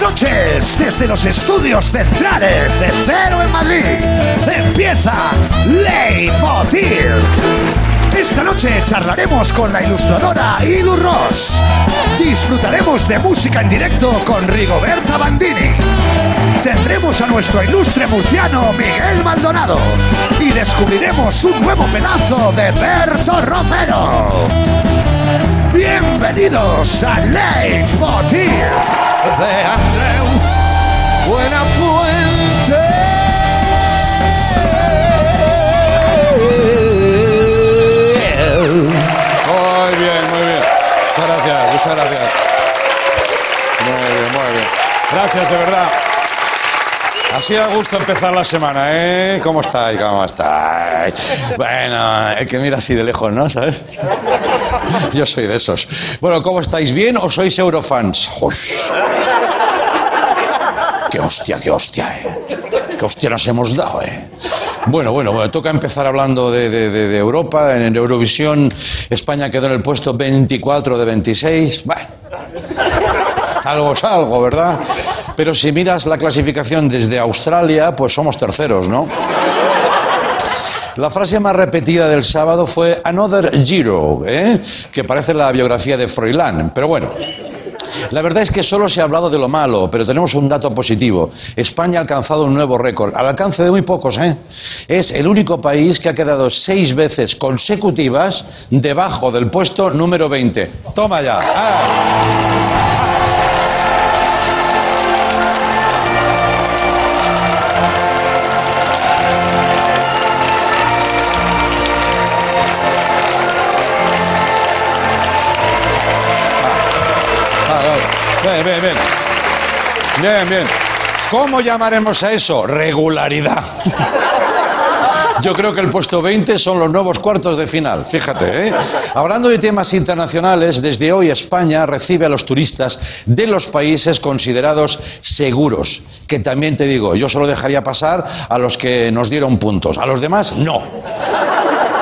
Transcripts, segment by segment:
Noches desde los estudios centrales de Cero en Madrid. Empieza Leitmotiv. Esta noche charlaremos con la ilustradora Ilu Ross. Disfrutaremos de música en directo con Rigoberta Bandini. Tendremos a nuestro ilustre murciano Miguel Maldonado. Y descubriremos un nuevo pedazo de Berto Romero. Bienvenidos a Leitmotiv de Andreu Buenafuente. Muy bien, muy bien. Muchas gracias, muchas gracias. Muy bien, muy bien. Gracias, de verdad. Así da gusto empezar la semana, ¿eh? ¿Cómo estáis? ¿Cómo estáis? Bueno, el que mira así de lejos, ¿no? ¿Sabes? Yo soy de esos. Bueno, ¿cómo estáis? ¿Bien o sois eurofans? ¡Josh! ¡Qué hostia, qué hostia, eh! ¡Qué hostia nos hemos dado, eh! Bueno, bueno, bueno, toca empezar hablando de, de- de- de Europa. En Eurovisión, España quedó en el puesto 24 de 26. Bueno, algo es algo, ¿verdad? Pero si miras la clasificación desde Australia, pues somos terceros, ¿no? La frase más repetida del sábado fue Another Giro, ¿eh? que parece la biografía de Froilán. Pero bueno, la verdad es que solo se ha hablado de lo malo, pero tenemos un dato positivo. España ha alcanzado un nuevo récord, al alcance de muy pocos, ¿eh? Es el único país que ha quedado seis veces consecutivas debajo del puesto número 20. Toma ya. Ah. Bien, bien, bien. Bien, bien. ¿Cómo llamaremos a eso? Regularidad. Yo creo que el puesto 20 son los nuevos cuartos de final, fíjate. ¿eh? Hablando de temas internacionales, desde hoy España recibe a los turistas de los países considerados seguros, que también te digo, yo solo dejaría pasar a los que nos dieron puntos, a los demás no.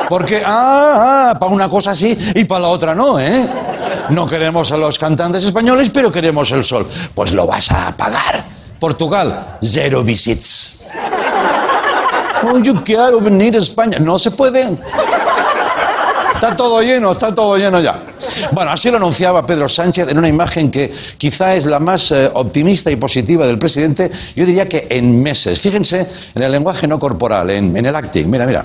Porque, ah, ah, para una cosa sí y para la otra no, ¿eh? No queremos a los cantantes españoles, pero queremos el sol. Pues lo vas a pagar. Portugal, cero visits. Quiero venir a España. No se puede. Está todo lleno, está todo lleno ya. Bueno, así lo anunciaba Pedro Sánchez en una imagen que quizá es la más eh, optimista y positiva del presidente, yo diría que en meses. Fíjense en el lenguaje no corporal, en, en el acting. Mira, mira.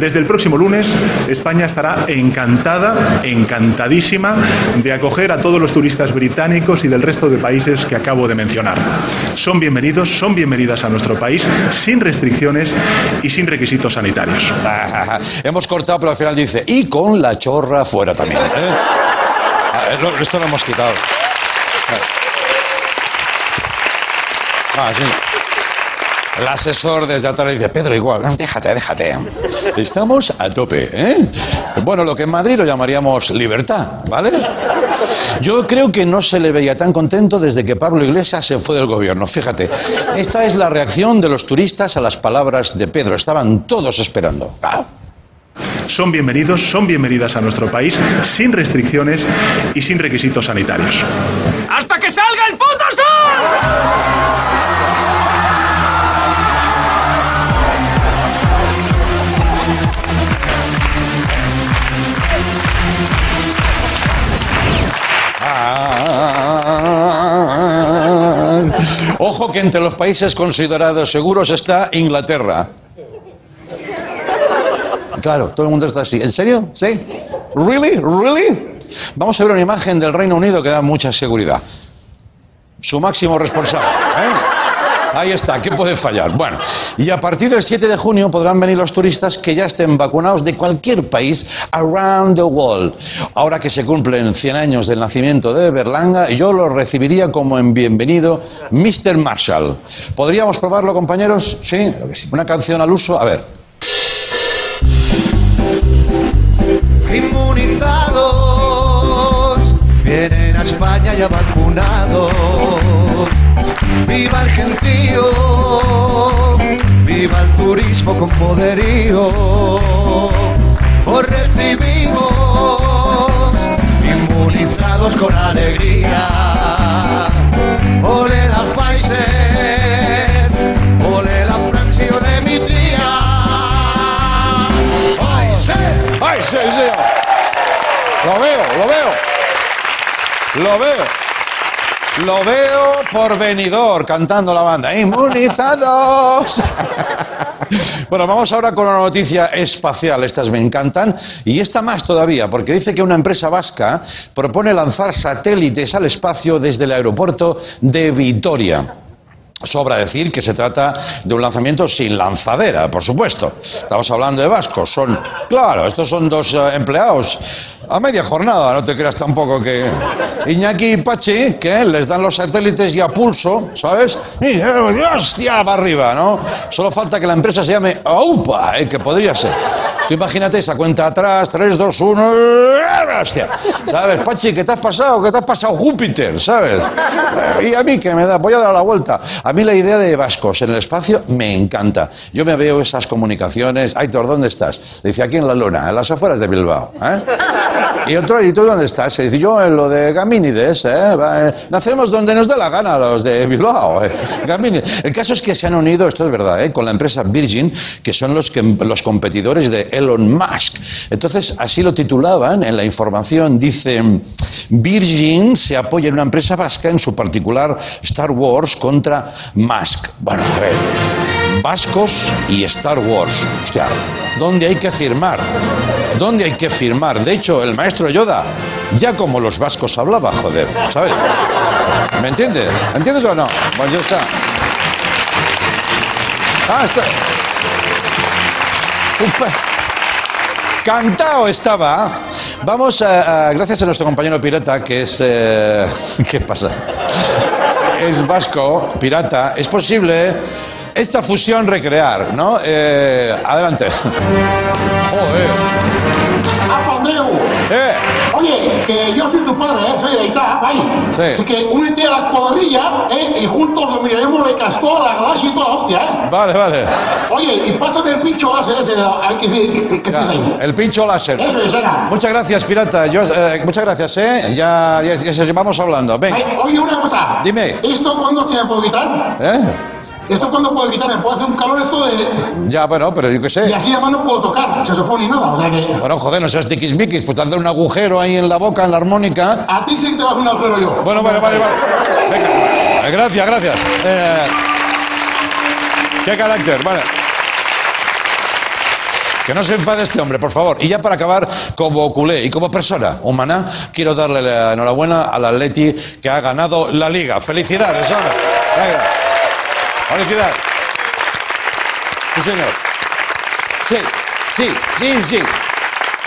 Desde el próximo lunes, España estará encantada, encantadísima de acoger a todos los turistas británicos y del resto de países que acabo de mencionar. Son bienvenidos, son bienvenidas a nuestro país sin restricciones y sin requisitos sanitarios. Hemos cortado, pero al final dice, y con la chorra fuera también. ¿eh? Ah, lo- Esto lo hemos quitado. Ah, sí. El asesor desde atrás le dice, Pedro, igual, déjate, déjate. Estamos a tope, ¿eh? Bueno, lo que en Madrid lo llamaríamos libertad, ¿vale? Yo creo que no se le veía tan contento desde que Pablo Iglesias se fue del gobierno. Fíjate, esta es la reacción de los turistas a las palabras de Pedro. Estaban todos esperando. Ah. Son bienvenidos, son bienvenidas a nuestro país sin restricciones y sin requisitos sanitarios. ¡Hasta que salga el puto sol! Ojo que entre los países considerados seguros está Inglaterra. Claro, todo el mundo está así. ¿En serio? ¿Sí? ¿Really? ¿Really? Vamos a ver una imagen del Reino Unido que da mucha seguridad. Su máximo responsable. ¿eh? Ahí está, ¿qué puede fallar? Bueno, y a partir del 7 de junio podrán venir los turistas que ya estén vacunados de cualquier país around the world. Ahora que se cumplen 100 años del nacimiento de Berlanga, yo lo recibiría como en bienvenido Mr. Marshall. ¿Podríamos probarlo, compañeros? ¿Sí? Una canción al uso. A ver. Inmunizados, vienen a España ya vacunados viva el gentío, viva el turismo con poderío. Os recibimos inmunizados con alegría. Ole la Pfizer, ole la Francia, ole mi tía. ¡Pfizer! ¡Pfizer! Lo veo, lo veo. Lo veo por venidor cantando la banda. ¡Inmunizados! Bueno, vamos ahora con una noticia espacial. Estas me encantan. Y esta más todavía, porque dice que una empresa vasca propone lanzar satélites al espacio desde el aeropuerto de Vitoria. Sobra decir que se trata de un lanzamiento sin lanzadera, por supuesto. Estamos hablando de vascos. Son, claro, estos son dos eh, empleados a media jornada, no te creas tampoco que Iñaki y Pachi, que les dan los satélites y a pulso, ¿sabes? Eh, hostia, para arriba, ¿no? Solo falta que la empresa se llame AUPA, ¿eh? que podría ser. Tú imagínate esa cuenta atrás, 3, 2, 1, hostia. ¿Sabes, Pachi, qué te has pasado? ¿Qué te has pasado Júpiter? ¿Sabes? Y a mí que me da, voy a dar la vuelta. A mí la idea de vascos en el espacio me encanta. Yo me veo esas comunicaciones. Aitor, ¿dónde estás? Dice, aquí en la luna, en las afueras de Bilbao. ¿eh? Y otro, ¿y tú dónde estás? Se dice, yo en lo de Gamínides, ¿eh? Eh, Nacemos donde nos dé la gana los de Bilbao. ¿eh? El caso es que se han unido, esto es verdad, ¿eh? con la empresa Virgin, que son los, que, los competidores de Elon Musk. Entonces, así lo titulaban en la información, dice, Virgin se apoya en una empresa vasca, en su particular Star Wars, contra Musk. Bueno, a ver, vascos y Star Wars. Hostia, ¿dónde hay que firmar? ¿Dónde hay que firmar? De hecho, el maestro Yoda, ya como los vascos hablaba, joder, ¿sabes? ¿Me entiendes? ¿Entiendes o no? Pues ya está. Ah, está. Upa. Cantao estaba. Vamos a, a- gracias a nuestro compañero pirata, que es. eh, ¿Qué pasa? Es vasco, pirata. Es posible esta fusión recrear, ¿no? Eh, adelante. Joder. Eh, que yo soy tu padre, ¿eh? Soy de Ita, ahí. Sí. Así que únete a la cuadrilla, ¿eh? Y juntos dominaremos el castor, la galaxia y toda la hostia, ¿eh? vale, vale. Oye, y pásame el pincho láser ese de la... Hay que decir, ¿qué, tienes ahí? el pincho láser. Eso es, era. Muchas gracias, pirata. Yo, eh, muchas gracias, ¿eh? Ya, ya, ya se- vamos hablando. Venga. Ay, Oye, una cosa. Dime. ¿Esto cuándo se me puede quitar? ¿Eh? ¿Esto cuándo puedo quitar? Me puede hacer un calor esto de... Ya, bueno, pero yo qué Y sé. así además no puedo tocar saxofón ni nada, o sea que... Bueno, joder, no seas tiquismiquis, pues te hacer un agujero ahí en la boca, en la armónica. A ti sí que te va a hacer un agujero yo. Bueno, vale, vale, vale. Venga. Eh, Gracias, gracias. Eh, qué carácter, vale. Que no se enfade este hombre, por favor. Y ya para acabar, como culé y como persona humana, quiero darle la enhorabuena al Atleti que ha ganado la Liga. ¡Felicidades, hombre! ¡Felicidades! Sí, señor. Sí, sí, sí, sí.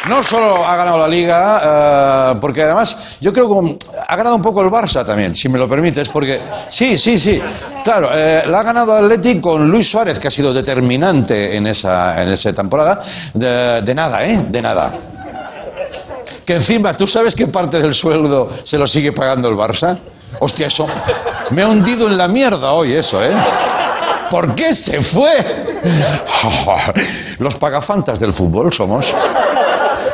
No solo ha ganado la Liga, eh, porque además yo creo que ha ganado un poco el Barça también, si me lo permites, porque sí, sí, sí. Claro, eh, la ha ganado Atleti con Luis Suárez, que ha sido determinante en esa, en esa temporada. De, de nada, ¿eh? De nada. Que encima, ¿tú sabes qué parte del sueldo se lo sigue pagando el Barça? Hostia, eso. Me ha hundido en la mierda hoy eso, ¿eh? ¿Por qué se fue? Los pagafantas del fútbol somos.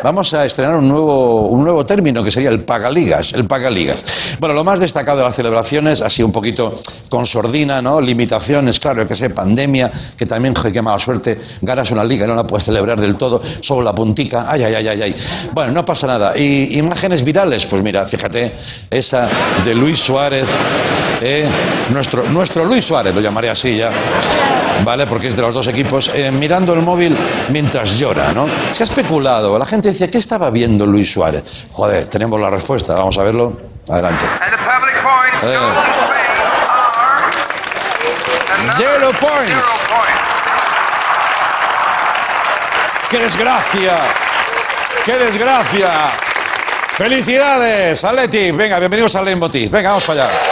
Vamos a estrenar un nuevo, un nuevo término que sería el pagaligas, el pagaligas. Bueno, lo más destacado de las celebraciones sido un poquito con sordina, ¿no? Limitaciones, claro, que sé, pandemia, que también, qué mala suerte, ganas una liga y no la puedes celebrar del todo, solo la puntica, ay, ay, ay, ay, ay. Bueno, no pasa nada. Y imágenes virales, pues mira, fíjate, esa de Luis Suárez, eh, nuestro, nuestro Luis Suárez, lo llamaré así ya. ¿Vale? Porque es de los dos equipos, eh, mirando el móvil mientras llora, ¿no? Se ha especulado, la gente decía, ¿qué estaba viendo Luis Suárez? Joder, tenemos la respuesta, vamos a verlo. Adelante. Eh. Zero points. ¡Qué desgracia! ¡Qué desgracia! ¡Felicidades, Atleti! Venga, bienvenidos al Leitmotiv. Venga, vamos para allá.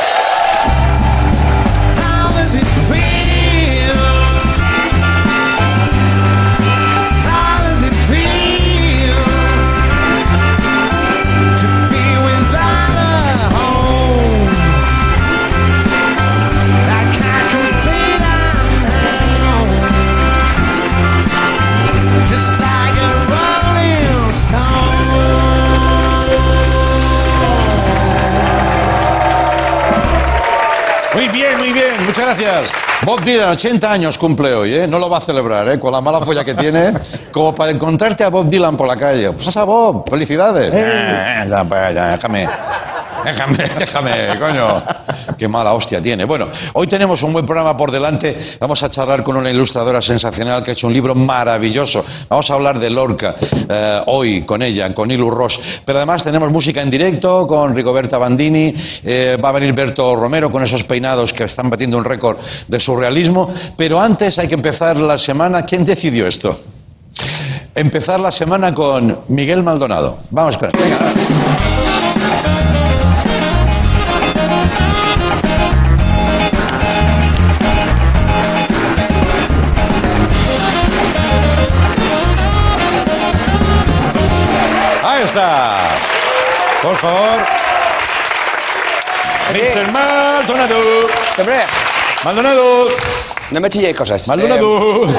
Gracias. Bob Dylan, 80 años cumple hoy, ¿eh? No lo va a celebrar, ¿eh? Con la mala folla que tiene, como para encontrarte a Bob Dylan por la calle. Pues a Bob, felicidades. Eh, ya, pues, ya, déjame. Déjame, déjame, coño. Qué mala hostia tiene. Bueno, hoy tenemos un buen programa por delante. Vamos a charlar con una ilustradora sensacional que ha hecho un libro maravilloso. Vamos a hablar de Lorca eh, hoy con ella, con Ilu Ross. Pero además tenemos música en directo con Rigoberta Bandini. eh, va a venir Berto Romero con esos peinados que están batiendo un récord de surrealismo. Pero antes hay que empezar la semana. ¿Quién decidió esto? Empezar la semana con Miguel Maldonado. Vamos con. Venga. Está. Por favor. Mr. Maldonado. Hombre, Maldonado. no me chilléis cosas. Maldonado. Eh,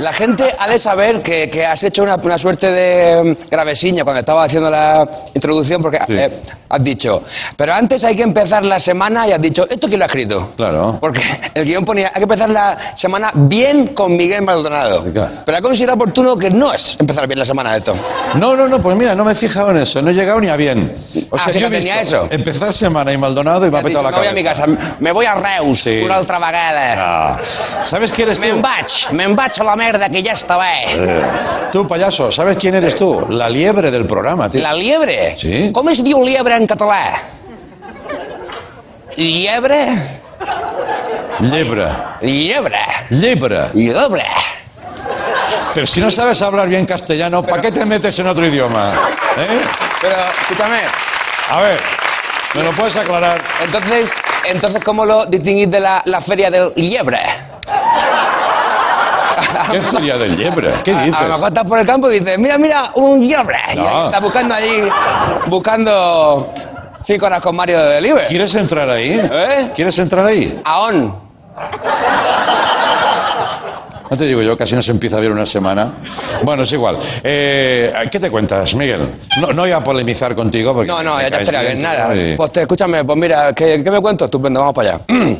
la gente ha de saber que, que has hecho una, una suerte de mm, gravesiña cuando estaba haciendo la introducción, porque Sí. eh, has dicho, pero antes hay que empezar la semana y has dicho, ¿esto quién lo ha escrito? Claro. Porque el guion ponía, hay que empezar la semana bien con Miguel Maldonado. Claro. Pero ha considerado oportuno que no es empezar bien la semana de esto. No, no, no, pues mira, no me he fijado en eso, no he llegado ni a bien. O Ah, yo he fíjate, visto ni a eso. Empezar semana y Maldonado y me ha Has dicho, petado la me voy a mi cabeza. casa, me voy a Reus, Sí. una altra vegada. Ah, ¿Sabes quién eres tú? Me'n vaig, me'n vaig a la merda que ja està bé. Tú, payaso, ¿sabes quién eres tú? La liebre del programa, tío. La liebre? Sí. Com es diu liebre en català? Liebre? Liebre. Liebre. Liebre. Liebre. Pero si no sabes hablar bien castellano, ¿para qué te metes en otro idioma? ¿Eh? Pero, escúchame, A ver, ¿me lo puedes aclarar? entonces, entonces ¿cómo lo distinguís de la, la feria del liebre? ¿Qué sería del liebre? ¿Qué A, a lo mejor dices? estás por el campo y dices, mira, mira, un liebre. No. estás buscando allí, buscando cinco horas con Mario de Liebre. ¿Quieres entrar ahí? ¿Eh? ¿Quieres entrar ahí? Aón. No te digo yo, casi no se empieza a ver una semana. Bueno, es igual. Eh, ¿Qué te cuentas, Miguel? No, no voy a polemizar contigo porque... No, no, ya te estaría bien, nada. y- Pues te, escúchame, pues mira, ¿qué, qué me cuento? Estupendo, vamos para allá.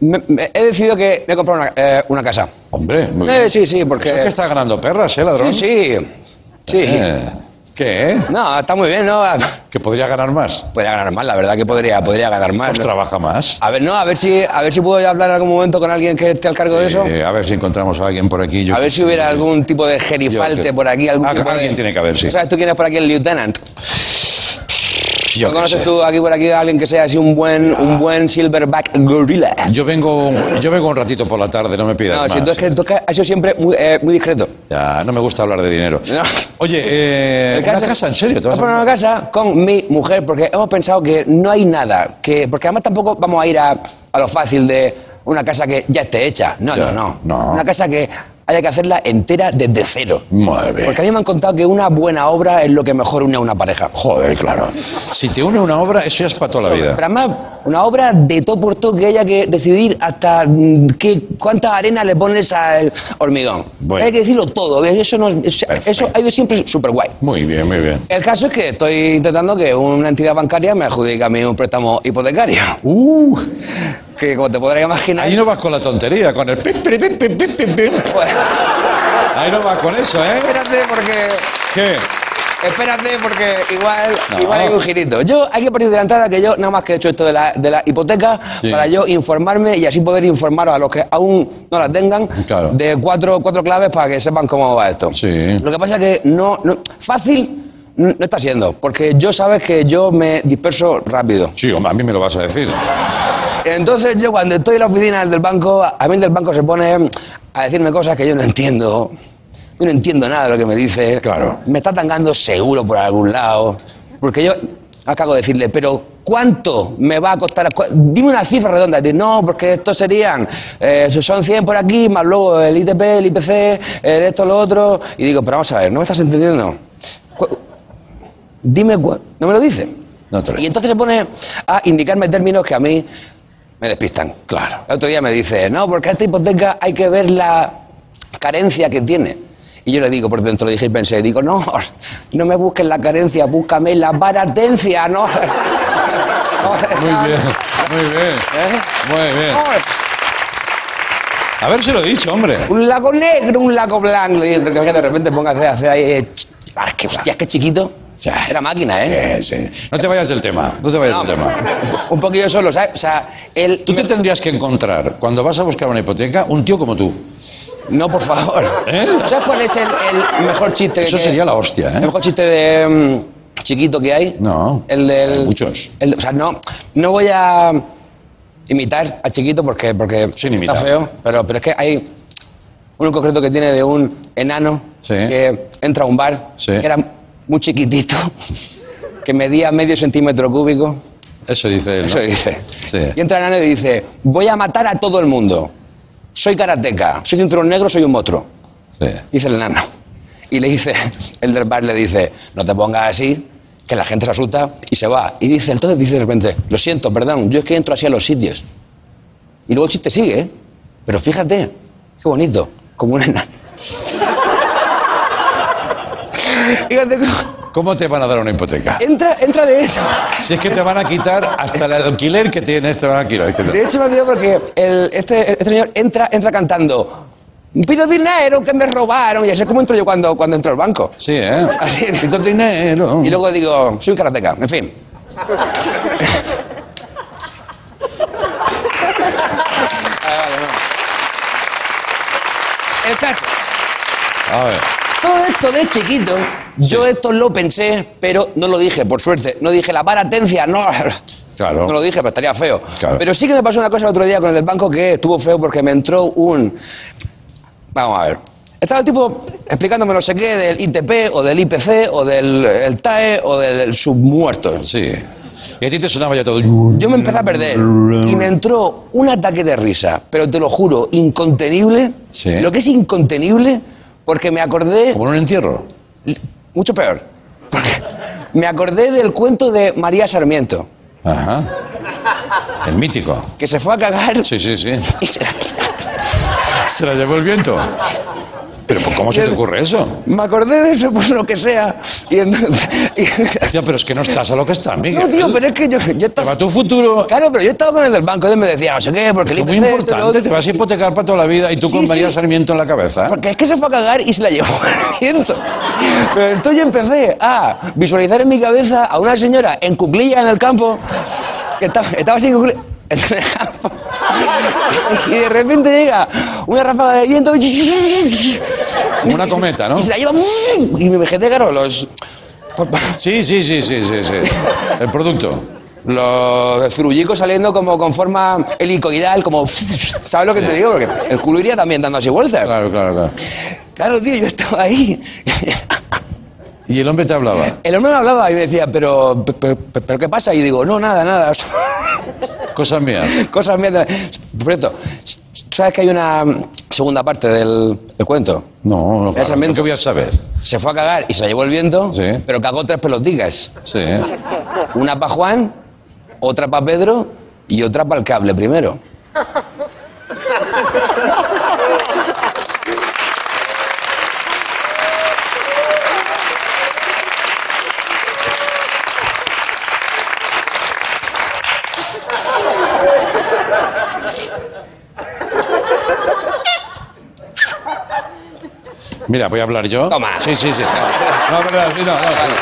Me- me- he decidido que me he comprado una, eh, una casa. Hombre, muy Eh, bien. sí, sí, porque- Eso es que está ganando perras, ¿eh, ladrón? Sí, sí. Sí. ¿Qué? eh? No, está muy bien, ¿no? ¿Que podría ganar más? Podría ganar más, la verdad que podría, podría ganar más. Pues no sé. trabaja más. A ver, no, a ver si, a ver si puedo hablar en algún momento con alguien que esté al cargo de eso. Eh, a ver si encontramos a alguien por aquí. yo a ver si hubiera algún tipo de gerifalte por aquí. Algún Ah, tipo de- alguien tiene que haber, sí. ¿Sabes tú quién es por aquí el lieutenant? Yo ¿No qué conoces sé. tú aquí por aquí a alguien que sea así un buen, un buen silverback gorilla? Yo vengo, yo vengo un ratito por la tarde, no me pidas No, más. si tú es que tú has sido siempre muy, eh, muy discreto. Ya, no me gusta hablar de dinero. No. Oye, eh, una casa, ¿en serio? ¿Te vas a poner una casa con mi mujer porque hemos pensado que no hay nada que porque además tampoco vamos a ir a, a lo fácil de una casa que ya esté hecha. No, Ya, no, no, no. Una casa que haya que hacerla entera desde cero. Madre mía. Porque a mí me han contado que una buena obra es lo que mejor une a una pareja. Joder, claro. Si te une una obra, eso ya es para toda la vida. Pero además, una obra de todo por todo que haya que decidir hasta mm, qué, cuánta arena le pones al hormigón. Bueno. Hay que decirlo todo. Eso, no, es- eso ha ido siempre súper guay. Muy bien, muy bien. El caso es que estoy intentando que una entidad bancaria me adjudique a mí un préstamo hipotecario. Uh, Que como te podrás imaginar. ahí no vas con la tontería, con el pim, pim, pim, pim, pim, pim, pim. pues, Ahí no vas con eso, ¿eh? espérate porque. ¿Qué? Espérate porque igual, No. igual hay un girito. Yo hay que partir de la entrada que yo nada más que he hecho esto de la, de la hipoteca Sí. para yo informarme y así poder informar a los que aún no la tengan Claro. de cuatro, cuatro claves para que sepan cómo va esto. Sí. Lo que pasa es que no, no- fácil no está siendo, porque yo sabes que yo me disperso rápido. Sí, hombre, a mí me lo vas a decir. Entonces yo cuando estoy en la oficina del banco, a mí del banco se pone a decirme cosas que yo no entiendo. Yo no entiendo nada de lo que me dice. Claro. Me está tangando seguro por algún lado. Porque yo acabo de decirle, pero ¿cuánto me va a costar? ¿Cu- Dime una cifra redonda. Dice, no, porque estos serían, eh, son 100 por aquí, más luego el ITP, el IPC, el esto, lo otro. Y digo, pero vamos a ver, ¿no me estás entendiendo? Dime, cua- ¿no me lo dice? No te lo- Y entonces se pone a indicarme términos que a mí me despistan. Claro. El otro día me dice, no, porque a esta hipoteca hay que ver la carencia que tiene. Y yo le digo por dentro, dije y pensé, digo, no, no me busques la carencia, búscame la baratencia, ¿no? Muy bien, muy bien. ¿Eh? Muy bien. A ver si lo he dicho, hombre. Un lago negro, un lago blanco. Y de repente ponga a hacer, ahí. eh, ah, qué, hostia, qué chiquito. Era máquina, ¿eh? Sí, sí. No te vayas del tema, no te vayas No, del tema. un poquillo solo, ¿sabes? O sea, él... Tú te tendrías que encontrar, cuando vas a buscar una hipoteca, un tío como tú. No, por favor. ¿Eh? ¿Sabes cuál es el, el mejor chiste? Eso que- sería la hostia, El ¿eh? mejor chiste de mm, chiquito que hay. No, El del. hay muchos. el- o sea, no, no voy a imitar a chiquito porque, porque Sin está feo, pero, pero es que hay uno concreto que tiene de un enano Sí. que entra a un bar, Sí. que era muy chiquitito, que medía medio centímetro cúbico. Eso dice él. ¿no? Eso dice. Sí. Y entra el enano y dice: Voy a matar a todo el mundo. Soy karateca, soy cinturón negro, soy un monstruo. Sí. Dice el enano. Y le dice, el del bar le dice, no te pongas así, que la gente se asusta y se va. Y dice, entonces dice de repente, lo siento, perdón, yo es que entro así a los sitios. Y luego el chiste sigue, ¿eh? Pero fíjate, qué bonito, como un enano. Fíjate, cómo- ¿Cómo te van a dar una hipoteca? entra, entra de hecho. Si es que te van a quitar hasta el alquiler que tienes, te van a quitar. De hecho me olvidó porque el- este, este señor entra, entra cantando, pido dinero que me robaron. Y así es como entro yo cuando, cuando entro al banco. Sí, ¿eh? Así. Quito dinero. Y luego digo, soy karateca, en fin. El caso, A ver. Todo esto de chiquito, yo esto lo pensé, pero no lo dije, por suerte. No dije la paratencia, no. Claro. No lo dije, pero estaría feo. Claro. Pero sí que me pasó una cosa el otro día con el del banco que estuvo feo porque me entró un. Vamos a ver. Estaba el tipo explicándome no sé qué del ITP o del IPC o del el TAE o del submuerto. Sí. Y a ti te sonaba ya todo. Yo me empecé a perder y me entró un ataque de risa, pero te lo juro, incontenible. Sí. Lo que es incontenible, porque me acordé. Como en un entierro. Mucho peor. Porque me acordé del cuento de María Sarmiento, Ajá. El mítico. que se fue a cagar Sí, sí, sí. y se la- Se la llevó el viento. Pero ¿por ¿cómo se te ocurre eso? Me acordé de eso por lo que sea. Y entonces- y- Hostia, pero es que no estás a lo que estás, Miguel. No, tío, pero es que yo, yo Te estaba. va tu futuro. Claro, pero yo estaba con el del banco, él me decía, no sé qué, porque el Es muy IPC, y importante, te vas a hipotecar para toda la vida y tú Sí, con María sí. Sarmiento en la cabeza. Porque es que se fue a cagar y se la llevó viento. Pero entonces yo empecé a visualizar en mi cabeza a una señora en cuclilla en el campo, que estaba, estaba sin cuclilla en el campo. Y de repente llega una ráfaga de viento. Como una cometa, ¿no? Y se la lleva. Y me claro, los. Sí, sí, sí, sí, sí, sí. El producto. Los zurullicos saliendo como con forma helicoidal, como. ¿Sabes lo que te digo? Porque el culo iría también dando así vueltas. Claro, claro, claro. Claro, tío, yo estaba ahí. Y el hombre te hablaba. El hombre me hablaba y me decía, pero, pero, pero ¿qué pasa? Y digo, no, nada, nada. Cosas mías. Cosas mías. Por cierto, ¿sabes que hay una segunda parte del, del cuento? No, no, Esa claro. mente- ¿Qué voy a saber? Se fue a cagar y se la llevó el viento, Sí. pero cagó tres peloticas. Sí. Una para Juan, otra para Pedro y otra para el cable primero. Mira, voy a hablar yo. Toma. Sí, sí, sí. No, verdad, sí, no, no, sí.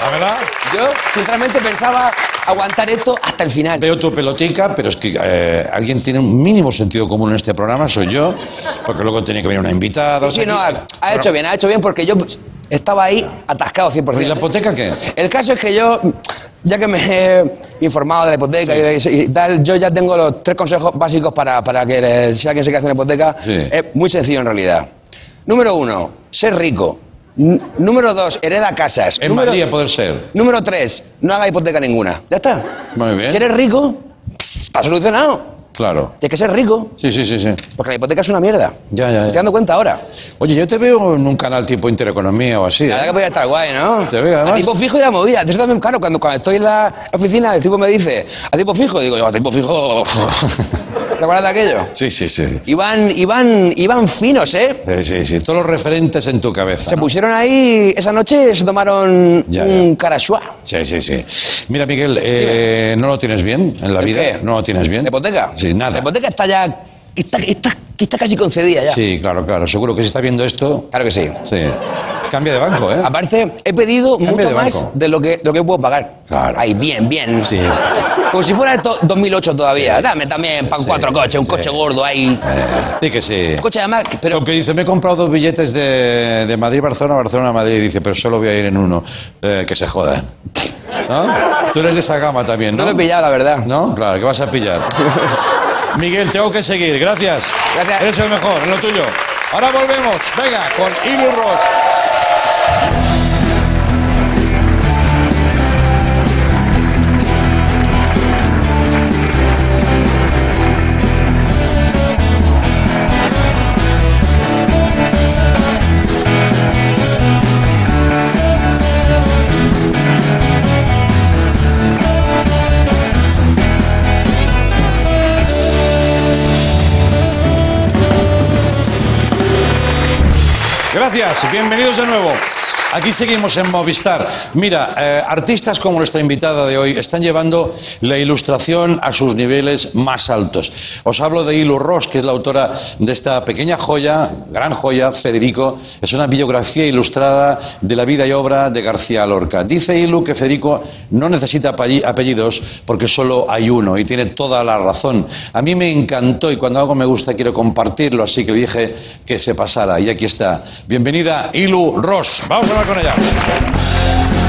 La verdad, Yo, sinceramente, pensaba aguantar esto hasta el final. veo tu pelotica, pero es que eh, alguien tiene un mínimo sentido común en este programa, soy yo, porque luego tenía que venir una invitada. o Sí, no, ha, ha hecho bien, ha hecho bien porque yo pues, estaba ahí atascado 100%. ¿Y la hipoteca qué? El caso es que yo, ya que me he informado de la hipoteca y, y tal, yo ya tengo los tres consejos básicos para, para que sea quien se que hace una hipoteca. Sí. Es muy sencillo en realidad. Número uno, ser rico. N- número dos, hereda casas. En número, Madrid, a poder ser. número tres, no haga hipoteca ninguna. Ya está. Muy bien. Si eres rico, pss, está solucionado. Claro. Tienes que ser rico, Sí, sí, sí, sí. porque la hipoteca es una mierda. Ya, ya, estoy dando cuenta ahora. Oye, yo te veo en un canal tipo Intereconomía o así. La verdad ¿eh? que podría estar guay, ¿no? Te veo, además. A tipo fijo y la movida. Eso también, claro, cuando, cuando estoy en la oficina, el tipo me dice, a tipo fijo, digo yo, a tipo fijo. ¿Te acuerdas de aquello? Sí, sí, sí. Iban, iban, iban finos, ¿eh? Sí, sí, sí. Todos los referentes en tu cabeza. Se ¿no? pusieron ahí, esa noche se tomaron Ya, un carachua. Sí, sí, sí. Mira, Miguel, eh, ¿no lo tienes bien en la ¿El vida? qué? ¿No lo tienes bien? ¿La hipoteca? Sí, nada. La hipoteca está ya, está, está, está casi concedida ya. Sí, claro, claro. Seguro que si está viendo esto... Claro que sí. Sí. Cambia de banco, ¿eh? Aparte, he pedido Cambia mucho de más de lo que, de lo que puedo pagar. Claro. Ahí, bien, bien. Sí. Como si fuera esto 2008 todavía. Sí. Dame también para Sí, cuatro coches, un coche gordo ahí. Sí que sí. Coche además, pero Lo que dice, me he comprado dos billetes de, de Madrid-Barcelona, Barcelona-Madrid. Dice, pero solo voy a ir en uno. Eh, que se jodan. ¿No? Tú eres de esa gama también, ¿no? no lo he pillado, la verdad. ¿No? Claro, que vas a pillar. Miguel, tengo que seguir. Gracias. Gracias. Eres el mejor, en lo tuyo. Ahora volvemos. Venga, con Ilu Ross. Gracias, bienvenidos de nuevo. Aquí seguimos en Movistar. Mira, eh, artistas como nuestra invitada de hoy están llevando la ilustración a sus niveles más altos. Os hablo de Ilu Ross, que es la autora de esta pequeña joya, gran joya, Federico. Es una biografía ilustrada de la vida y obra de García Lorca. Dice Ilu que Federico no necesita apelli- apellidos porque solo hay uno y tiene toda la razón. A mí me encantó y cuando algo me gusta quiero compartirlo, así que le dije que se pasara. Y aquí está. Bienvenida, Ilu Ross. Vamos hablar con ella.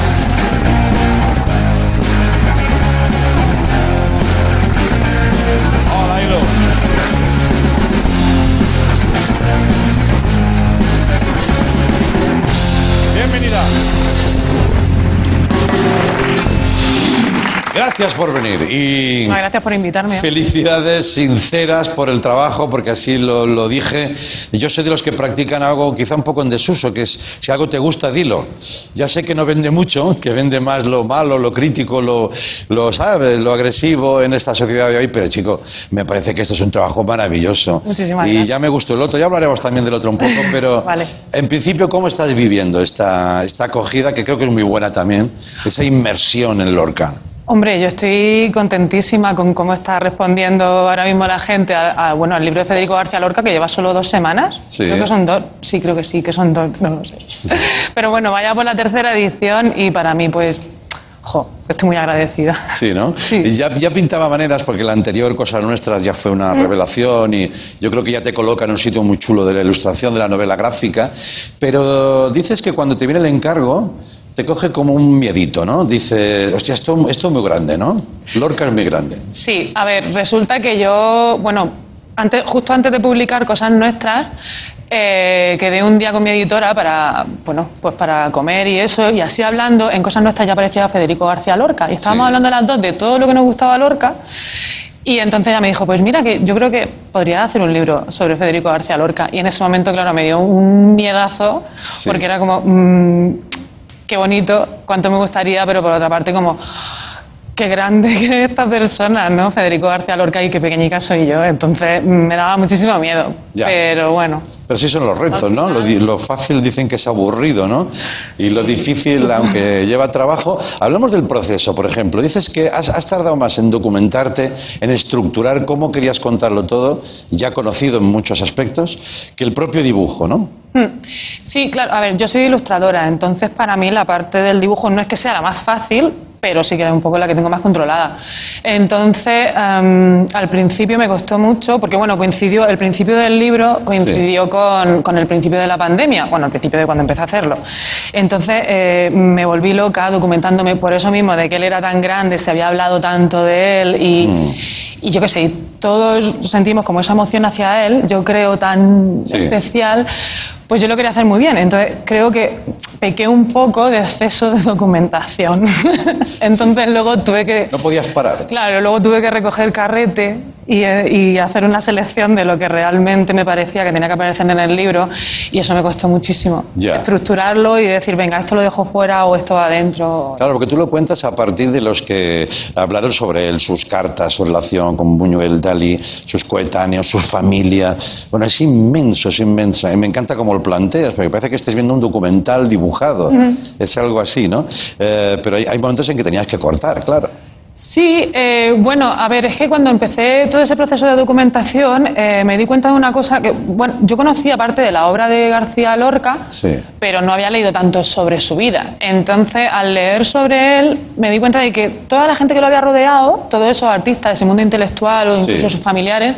Gracias por venir y No, gracias por invitarme. felicidades sinceras por el trabajo, porque así lo, lo dije. Yo soy de los que practican algo quizá un poco en desuso, que es si algo te gusta, dilo. Ya sé que no vende mucho, que vende más lo malo, lo crítico, lo, lo ¿sabes? lo agresivo en esta sociedad de hoy, pero chico, me parece que esto es un trabajo maravilloso. Muchísimas y gracias. ya me gustó el otro, ya hablaremos también del otro un poco, pero Vale. en principio, ¿cómo estás viviendo esta, esta acogida, que creo que es muy buena también, esa inmersión en Lorca? Hombre, yo estoy contentísima con cómo está respondiendo ahora mismo la gente a- a- bueno, al libro de Federico García Lorca, que lleva solo dos semanas. Sí. Creo que son dos. Sí, creo que sí, que son dos. No lo sé. Pero bueno, vaya por la tercera edición y para mí, pues, jo, estoy muy agradecida. Sí, ¿no? Sí. Y ya, ya pintaba maneras porque la anterior Cosas Nuestras ya fue una revelación y yo creo que ya te coloca en un sitio muy chulo de la ilustración, de la novela gráfica. Pero dices que cuando te viene el encargo te coge como un miedito, ¿no? Dice, hostia, esto, esto es muy grande, ¿no? Lorca es muy grande. Sí, a ver, resulta que yo, bueno, antes, justo antes de publicar Cosas Nuestras, eh, quedé un día con mi editora para, bueno, pues para comer y eso, y así hablando, en Cosas Nuestras ya aparecía Federico García Lorca, y estábamos Sí. hablando las dos de todo lo que nos gustaba Lorca, y entonces ella me dijo, pues mira, que yo creo que podría hacer un libro sobre Federico García Lorca, y en ese momento, claro, me dio un miedazo, Sí. porque era como, mm, qué bonito, cuánto me gustaría, pero por otra parte como... Qué grande que es esta persona, ¿no? Federico García Lorca y qué pequeñica soy yo. Entonces mm, me daba muchísimo miedo. Ya. Pero bueno. Pero sí son los retos, ¿no? Lo, fácil dicen que es aburrido, ¿no? Y lo difícil, aunque lleva trabajo. Hablamos del proceso, por ejemplo. Dices que has, has tardado más en documentarte, en estructurar cómo querías contarlo todo, ya conocido en muchos aspectos, que el propio dibujo, ¿no? Hmm. Sí, claro. A ver, yo soy ilustradora, entonces para mí la parte del dibujo no es que sea la más fácil, pero sí que es un poco la que tengo más controlada. Entonces, em, al principio me costó mucho, porque bueno, coincidió, el principio del libro coincidió con, con el principio de la pandemia, bueno, el principio de cuando empecé a hacerlo. Entonces, eh, me volví loca documentándome por eso mismo, de que él era tan grande, se había hablado tanto de él y, y yo qué sé, todos sentimos como esa emoción hacia él, yo creo tan Sí. especial, pues yo lo quería hacer muy bien. Entonces creo que pequé un poco de exceso de documentación. Entonces luego tuve que... No podías parar. Claro, luego tuve que recoger carrete y, eh, y hacer una selección de lo que realmente me parecía que tenía que aparecer en el libro y eso me costó muchísimo. Ya. Estructurarlo y decir, venga, esto lo dejo fuera o esto va adentro. Claro, porque tú lo cuentas a partir de los que hablaron sobre él, sus cartas, su relación con Buñuel, Dalí, sus coetáneos, su familia. Bueno, es inmenso, es inmensa. Y me encanta cómo lo planteas, porque parece que estés viendo un documental dibujado. Es algo así, ¿no? Eh, pero hay, hay momentos en que tenías que cortar, claro. Sí, eh, bueno, a ver, es que cuando empecé todo ese proceso de documentación eh, me di cuenta de una cosa que, bueno, yo conocía parte de la obra de García Lorca, Sí. pero no había leído tanto sobre su vida. Entonces, al leer sobre él, me di cuenta de que toda la gente que lo había rodeado, todos esos artistas de ese mundo intelectual o incluso Sí. sus familiares,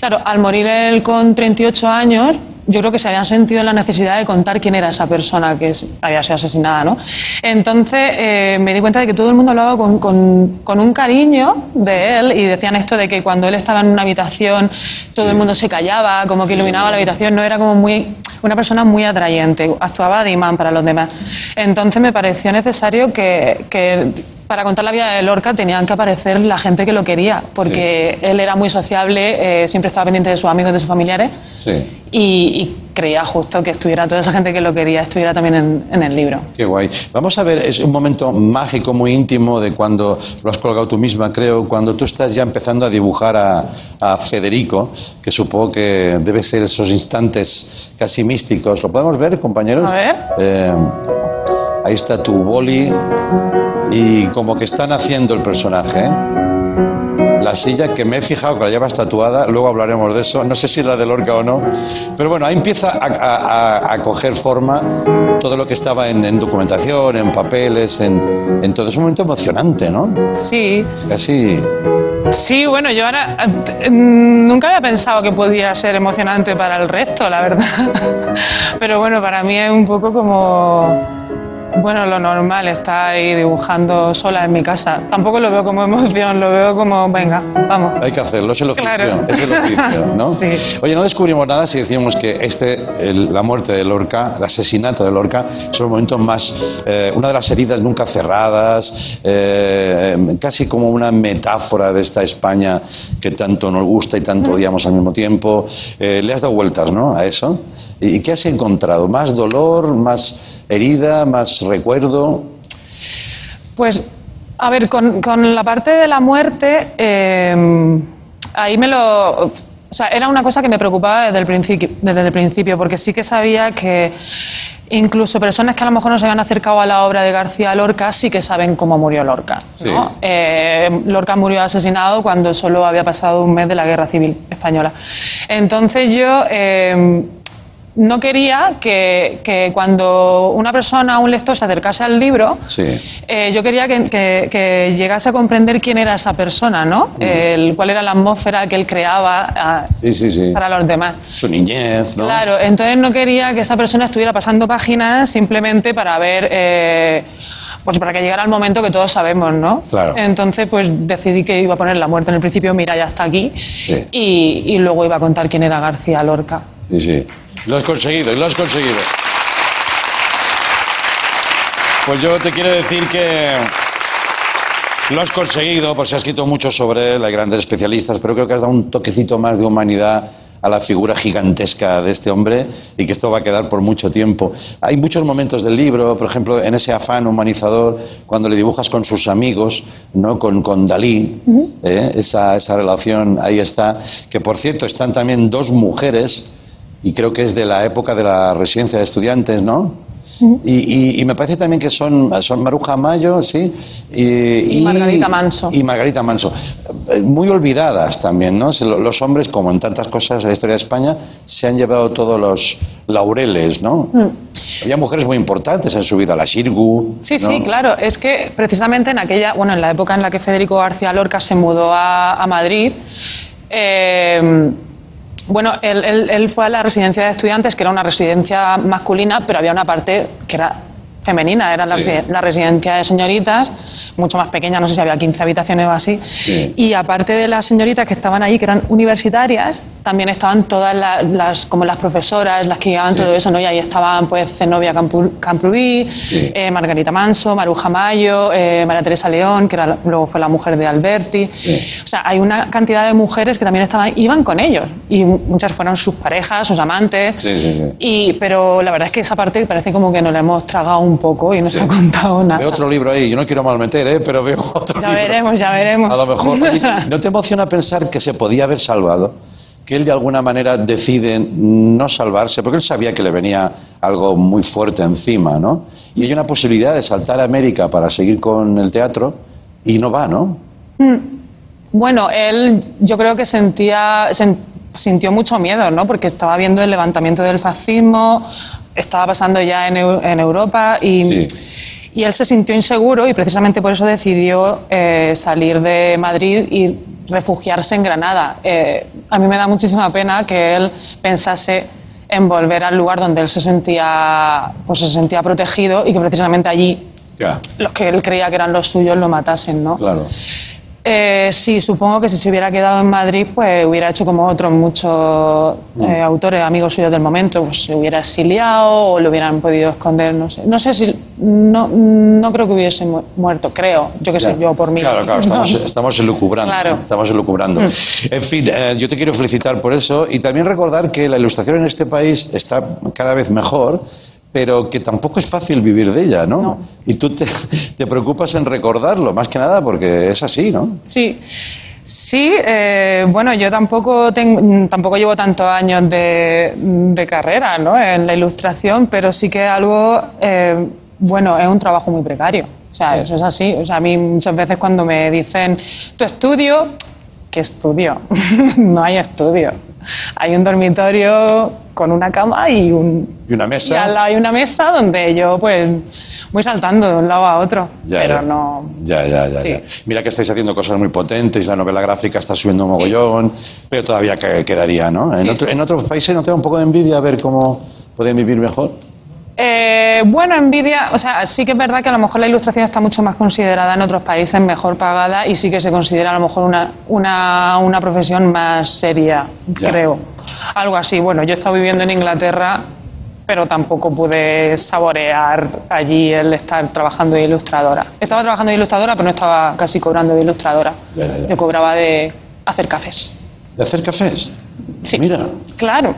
claro, al morir él con 38 años, yo creo que se habían sentido en la necesidad de contar quién era esa persona que había sido asesinada, ¿no? Entonces eh, me di cuenta de que todo el mundo hablaba con, con- con un cariño de él y decían esto de que cuando él estaba en una habitación todo el mundo se callaba, como que iluminaba la habitación, no era como muy una persona muy atrayente, actuaba de imán para los demás. Entonces me pareció necesario que, que para contar la vida de Lorca tenían que aparecer la gente que lo quería, porque él era muy sociable, eh, siempre estaba pendiente de sus amigos, de sus familiares, Sí. y, y creía justo que estuviera toda esa gente que lo quería, estuviera también en, en el libro. Qué guay. Vamos a ver, es un momento mágico, muy íntimo de cuando lo has colgado tú misma, creo, cuando tú estás ya empezando a dibujar a, a Federico, que supongo que debe ser esos instantes casi místicos. ¿Lo podemos ver, compañeros? A ver. Eh, ahí está tu boli y como que están haciendo el personaje. ¿eh? La silla que me he fijado que la llevas tatuada, luego hablaremos de eso. No sé si es la de Lorca o no. Pero bueno, ahí empieza a, a- a- a coger forma todo lo que estaba en, en documentación, en papeles, en, en todo. Es un momento emocionante, ¿no? Sí, Casi. sí, bueno, yo ahora eh, nunca había pensado que pudiera ser emocionante para el resto, la verdad. Pero bueno, para mí es un poco como, bueno, lo normal, estar ahí dibujando sola en mi casa. Tampoco lo veo como emoción, lo veo como, venga, vamos. Hay que hacerlo, es el oficio. Claro. Es el oficio, ¿no? Sí. Oye, no descubrimos nada si decimos que este, el- la muerte de Lorca, el asesinato de Lorca, son los momentos más. eh, una de las heridas nunca cerradas, eh, casi como una metáfora de esta España que tanto nos gusta y tanto odiamos al mismo tiempo. Eh, le has dado vueltas, ¿no? A eso. ¿Y qué has encontrado? ¿Más dolor, más herida, más recuerdo? Pues, a ver, con, con la parte de la muerte, eh, ahí me lo... O sea, era una cosa que me preocupaba desde el, principio, desde el principio, porque sí que sabía que incluso personas que a lo mejor no se habían acercado a la obra de García Lorca sí que saben cómo murió Lorca. ¿no? Sí. Eh, Lorca murió asesinado cuando solo había pasado un mes de la Guerra Civil Española. Entonces yo... eh, no quería que, que cuando una persona, un lector, se acercase al libro, Sí. eh, yo quería que, que- que llegase a comprender quién era esa persona, ¿no? El, cuál era la atmósfera que él creaba ah, Sí, sí, sí. para los demás. Su niñez, ¿no? Claro, entonces no quería que esa persona estuviera pasando páginas simplemente para ver, eh, pues para que llegara el momento que todos sabemos, ¿no? Claro. Entonces, pues decidí que iba a poner la muerte en el principio, mira, ya está aquí, y, y luego iba a contar quién era García Lorca. Sí, sí. Lo has conseguido, lo has conseguido. Pues yo te quiero decir que lo has conseguido, porque se ha escrito mucho sobre él, hay grandes especialistas, pero creo que has dado un toquecito más de humanidad a la figura gigantesca de este hombre y que esto va a quedar por mucho tiempo. Hay muchos momentos del libro, por ejemplo, en ese afán humanizador, cuando le dibujas con sus amigos, ¿no? con, con Dalí, ¿eh? esa, esa relación ahí está, que por cierto están también dos mujeres, y creo que es de la época de la residencia de estudiantes, ¿no? Y, y- y me parece también que son, son Maruja Mayo, sí, y, Y Margarita Manso. Y Margarita Manso. Muy olvidadas también, ¿no? Los hombres, como en tantas cosas en la historia de España, se han llevado todos los laureles, ¿no? Había mujeres muy importantes en su vida, la Shirgu. Sí, ¿no? sí, claro. Es que precisamente en aquella, bueno, en la época en la que Federico García Lorca se mudó a, a Madrid, eh, bueno, él, él- él fue a la residencia de estudiantes, que era una residencia masculina, pero había una parte que era femenina, era la, Sí. resi- la residencia de señoritas, mucho más pequeña, no sé si había 15 habitaciones o así. Sí. Y aparte de las señoritas que estaban ahí, que eran universitarias, también estaban todas la- las, como las profesoras, las que llevaban todo eso, ¿no? Y ahí estaban, pues, Zenobia Campu- Camprubí, Sí. eh, Margarita Manso, Maruja Mayo, eh, María Teresa León, que era, luego fue la mujer de Alberti. O sea, hay una cantidad de mujeres que también estaban, iban con ellos. Y muchas fueron sus parejas, sus amantes. Sí, sí, sí. Y, pero la verdad es que esa parte parece como que nos la hemos tragado un poco y no se ha contado nada. Veo otro libro ahí, yo no quiero malmeter, ¿eh? pero veo otro Ya libro. veremos, ya veremos. A lo mejor. ¿No te emociona pensar que se podía haber salvado? Que él de alguna manera decide no salvarse, porque él sabía que le venía algo muy fuerte encima, ¿no? Y hay una posibilidad de saltar a América para seguir con el teatro y no va, ¿no? Bueno, él yo creo que sentía, sen- sintió mucho miedo, ¿no? Porque estaba viendo el levantamiento del fascismo, estaba pasando ya en, en Europa y, y él se sintió inseguro y precisamente por eso decidió eh, salir de Madrid y refugiarse en Granada. Eh, a mí me da muchísima pena que él pensase en volver al lugar donde él se sentía, pues se sentía protegido y que precisamente allí Ya, los que él creía que eran los suyos lo matasen, ¿no? claro. Eh, sí, supongo que si se hubiera quedado en Madrid, pues hubiera hecho como otros muchos eh, autores, amigos suyos del momento, pues se hubiera exiliado o lo hubieran podido esconder, no sé. No sé si, no, no creo que hubiese mu- muerto, creo, yo qué sé, yo por mí. Claro, claro, estamos, estamos elucubrando. Claro. Estamos elucubrando. Mm. En fin, eh, yo te quiero felicitar por eso y también recordar que la ilustración en este país está cada vez mejor, pero que tampoco es fácil vivir de ella, ¿no? Y tú te, te preocupas en recordarlo, más que nada porque es así, ¿no? Sí, sí. eh, bueno, yo tampoco tengo, tampoco llevo tantos años de, de carrera, ¿no? En la ilustración, pero sí que algo, eh, bueno, es un trabajo muy precario. O sea, eso es así. O sea, a mí muchas veces cuando me dicen tu estudio, ¿qué estudio? no hay estudio. Hay un dormitorio con una cama y un Y una y al mesa. lado hay una mesa donde yo pues voy saltando de un lado a otro, Ya, pero ya. no Ya, ya, ya, Sí. ya. Mira que estáis haciendo cosas muy potentes, la novela gráfica está subiendo un mogollón, pero todavía que- quedaría, ¿no? En, Sí, otro- sí. en otros países no te da un poco de envidia a ver cómo pueden vivir mejor. Eh, bueno, envidia, o sea, sí que es verdad que a lo mejor la ilustración está mucho más considerada en otros países, mejor pagada y sí que se considera a lo mejor una, una, una profesión más seria, Ya. creo. Algo así. Bueno, yo he estado viviendo en Inglaterra, pero tampoco pude saborear allí el estar trabajando de ilustradora. Estaba trabajando de ilustradora, pero no estaba casi cobrando de ilustradora. Ya, ya, ya. Yo cobraba de hacer cafés. ¿De hacer cafés? Sí. Mira, Claro.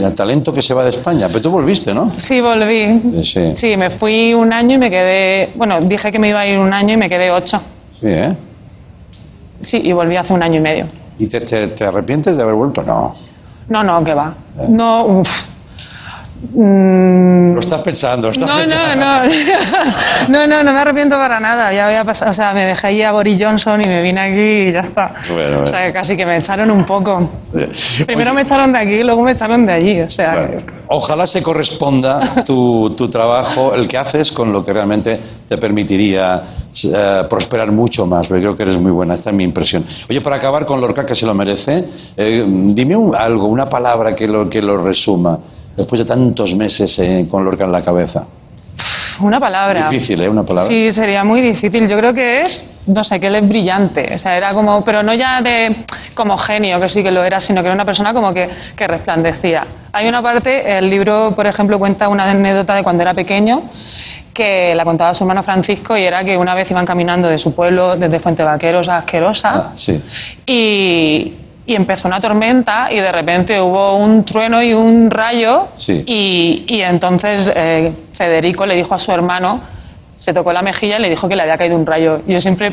ya, talento que se va de España. Pero tú volviste, ¿no? Sí, volví. Sí. Sí, me fui un año y me quedé. Bueno, dije que me iba a ir un año y me quedé ocho. Sí, ¿eh? Sí, y volví hace un año y medio. ¿Y te, te- te arrepientes de haber vuelto? No. No, no, que va. Eh. No, uff. Mm, Lo estás pensando, lo estás No, no, pensando. no. No, no, no me arrepiento para nada. Ya había pasado, o sea, me dejé allí a Boris Johnson y me vine aquí y ya está. Bueno, bueno. O sea, que casi que me echaron un poco. Primero Oye, me echaron de aquí, luego me echaron de allí. O sea, bueno, Ojalá se corresponda tu, tu trabajo, el que haces, con lo que realmente te permitiría eh, prosperar mucho más, porque creo que eres muy buena, esta es mi impresión. Oye, para acabar con Lorca, que se lo merece, eh, dime un- algo, una palabra que lo, que lo resuma, después de tantos meses eh, con Lorca en la cabeza. una palabra. Difícil, ¿eh? Una palabra. Sí, sería muy difícil. Yo creo que es, no sé, que él es brillante. O sea, era como, pero no ya de como genio, que sí que lo era, sino que era una persona como que, que resplandecía. Hay una parte, el libro, por ejemplo, cuenta una anécdota de cuando era pequeño, que la contaba su hermano Francisco, y era que una vez iban caminando de su pueblo, desde Fuente Vaqueros a Asquerosa, Ah, sí. y, y empezó una tormenta y de repente hubo un trueno y un rayo Sí. y, y entonces eh, Federico le dijo a su hermano, se tocó la mejilla y le dijo que le había caído un rayo. Yo siempre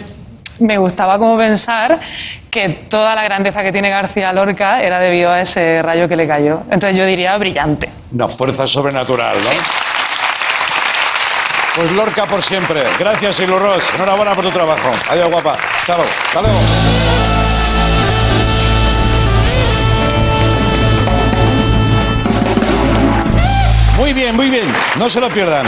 me gustaba como pensar que toda la grandeza que tiene García Lorca era debido a ese rayo que le cayó. Entonces yo diría brillante. Una fuerza sobrenatural, ¿no? Pues Lorca por siempre. Gracias, Ilu Ross. Enhorabuena por tu trabajo. Adiós, guapa. Luego. Hasta luego. Muy bien, muy bien. No se lo pierdan.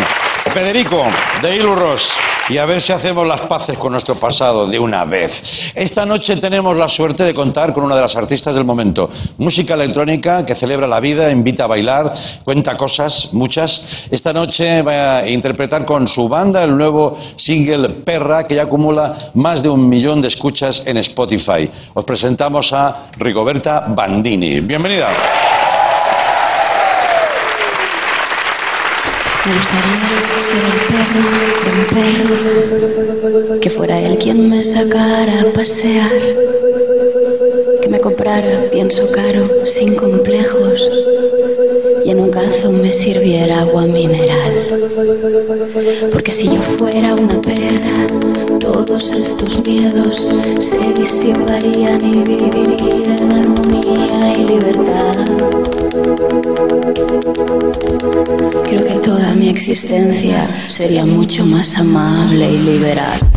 Federico, de Ilu Ross. Y a ver si hacemos las paces con nuestro pasado de una vez. Esta noche tenemos la suerte de contar con una de las artistas del momento. Música electrónica que celebra la vida, invita a bailar, cuenta cosas, muchas. Esta noche va a interpretar con su banda el nuevo single Perra, que ya acumula más de un millón de escuchas en Spotify. Os presentamos a Rigoberta Bandini. Bienvenida. Me gustaría ser el perro de un perro, que fuera él quien me sacara a pasear, que me comprara pienso caro, sin complejos, y en un cazo me sirviera agua mineral. Porque si yo fuera una perra, todos estos miedos se disiparían y viviría en armonía y libertad. Creo que toda mi existencia sería mucho más amable y liberal.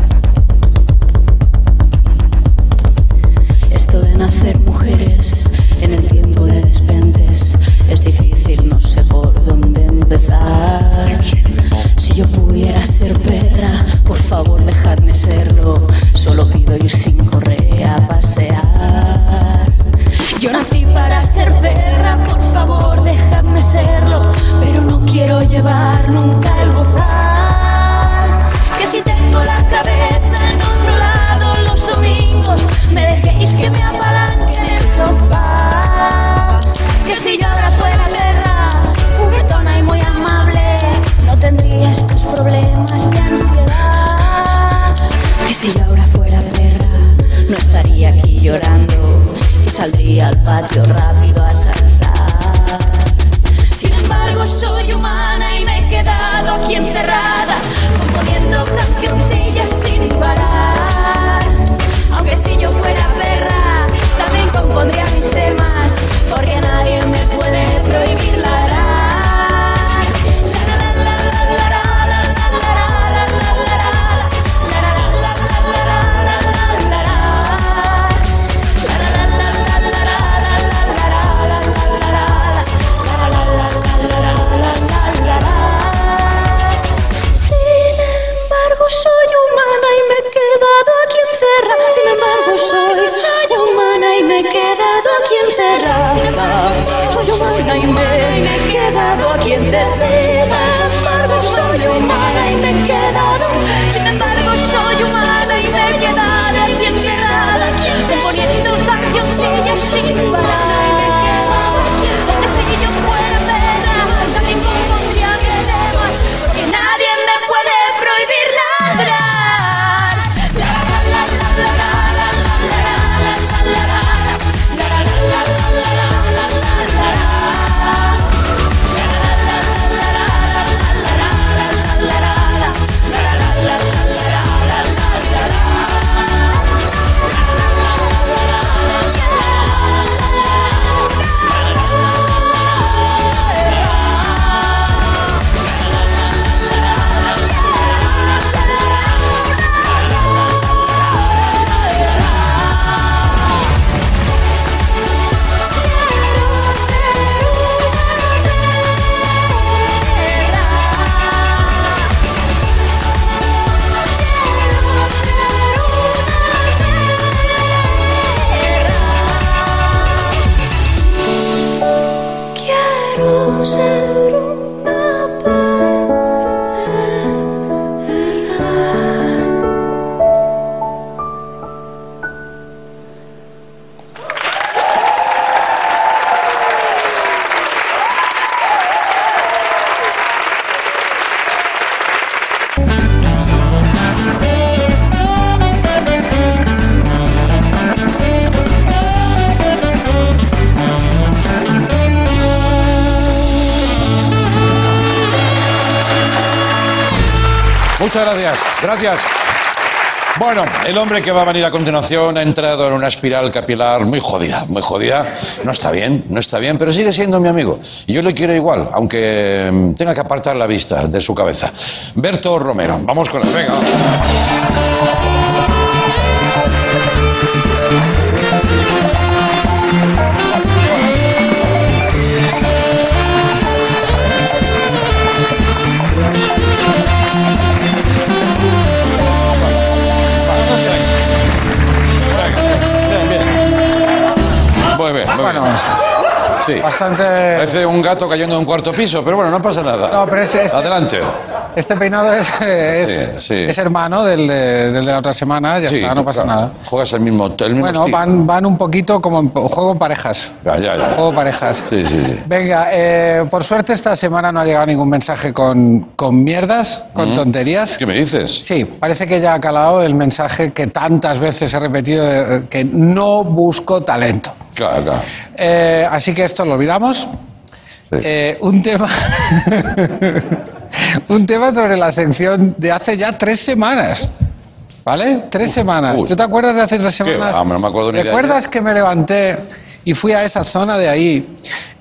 Muchas gracias, gracias. Bueno, el hombre que va a venir a continuación ha entrado en una espiral capilar muy jodida, muy jodida. No está bien, no está bien, pero sigue siendo mi amigo. Y yo le quiero igual, aunque mm, tenga que apartar la vista de su cabeza. Berto Romero, vamos con él, venga. Sí. bastante. Parece un gato cayendo de un cuarto piso, pero bueno, no pasa nada. No, pero es- es- Adelante. Este peinado es, es, Sí, sí. es hermano del de, del de la otra semana, ya Sí, está, no pasa claro. nada. Juegas el mismo, el mismo Bueno, estilo. van, van un poquito como en juego en parejas. Ya, ya, ya. Juego parejas. Sí, sí, sí. Venga, eh, por suerte esta semana no ha llegado ningún mensaje con, con mierdas, con tonterías. ¿Qué me dices? Sí, parece que ya ha calado el mensaje que tantas veces he repetido, de, eh, que no busco talento. Claro, claro. Eh, así que esto lo olvidamos. Eh, un tema. un tema sobre la sección de hace ya tres semanas. ¿Vale? Tres semanas. uy. ¿Tú te acuerdas de hace tres ¿Qué semanas? va? No me acuerdo ni de ¿Recuerdas ayer. que me levanté y fui a esa zona de ahí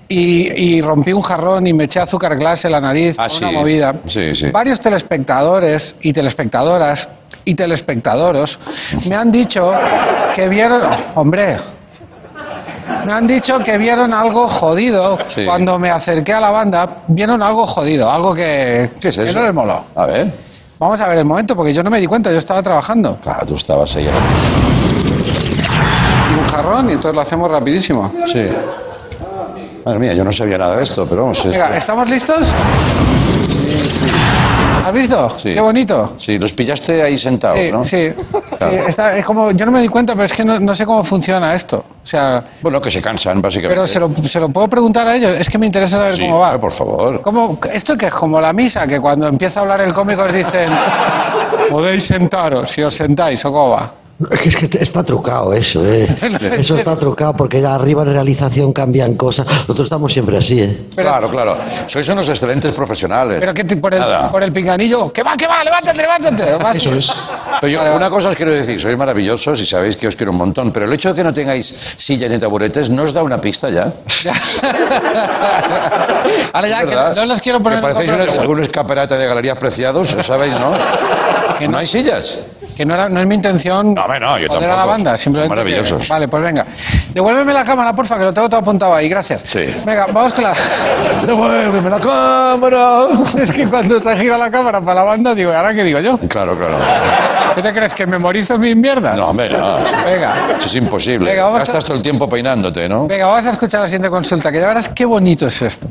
y, y rompí un jarrón y me eché azúcar glass en la nariz? Ah, una sí. movida. Sí, sí. Varios telespectadores y telespectadoras y telespectadoros me han dicho que vieron. Hombre. Me han dicho que vieron algo jodido Sí. cuando me acerqué a la banda. Vieron algo jodido, algo que, ¿Qué es que eso? no les moló. A ver. Vamos a ver el momento, porque yo no me di cuenta, yo estaba trabajando. Claro, tú estabas ahí. pizarrón y entonces lo hacemos rapidísimo. Sí. Madre mía, yo no sabía nada de esto, pero vamos. es- Venga, ¿estamos listos? ¿Has visto? Sí. Qué bonito. Sí, los pillaste ahí sentados, Sí, ¿no? sí. Claro. Sí, está- es como, yo no me di cuenta, pero es que no, no sé cómo funciona esto. O sea, Bueno, que se cansan, básicamente. pero se lo, se lo puedo preguntar a ellos. Es que me interesa saber Sí, cómo va. por favor. ¿Cómo, esto que es como la misa, que cuando empieza a hablar el cómico os dicen, podéis sentaros, si os sentáis, o cómo va. Es que está trucado eso, ¿eh? Eso está trucado porque ya arriba en realización cambian cosas. Nosotros estamos siempre así, ¿eh? Claro, claro. Sois unos excelentes profesionales. Pero que te- por el, Nada. por el pinganillo, que va, que va, levántate, levántate. Vas- Eso es. Pero yo, una cosa os quiero decir, sois maravillosos y sabéis que os quiero un montón, pero el hecho de que no tengáis sillas ni taburetes no os da una pista ya. Ahora ya, que no los quiero poner Que parecéis algún escaparate de galerías preciados, ¿sabéis, no? Que no hay sillas. Que no, era, no es mi intención No, hombre, no, yo joder a la banda, simplemente. que- Maravillosos. vale, pues venga. Devuélveme la cámara, porfa, que lo tengo todo apuntado ahí, gracias. Sí. Venga, vamos con la. Devuélveme la cámara. Es que cuando se gira la cámara para la banda, digo, ¿y ahora qué digo yo? Claro, claro. ¿Qué te crees? ¿Que memorizo mis mierdas? No, hombre, no. Venga. Eso es imposible. Venga, a- Gastas todo el tiempo peinándote, ¿no? Venga, vamos a escuchar la siguiente consulta, que ya verás qué bonito es esto.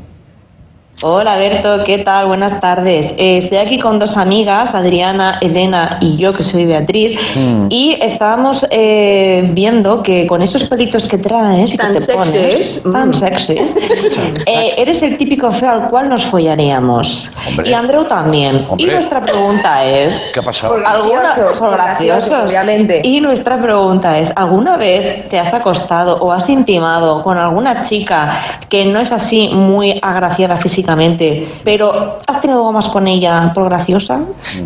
Hola Berto, ¿qué tal? Buenas tardes. Eh, estoy aquí con dos amigas, Adriana, Elena y yo, que soy Beatriz, Mm. y estábamos eh, viendo que con esos pelitos que traes y que Tan te pones, sexys. tan Mm. sexys, eh, eres el típico feo al cual nos follaríamos. Hombre. Y Andreu también. Hombre. Y nuestra pregunta es... ¿Qué ha pasado? ¿Alguna, graciosos, obviamente. Y nuestra pregunta es, ¿alguna vez te has acostado o has intimado con alguna chica que no es así muy agraciada físicamente, pero has tenido algo más con ella por graciosa?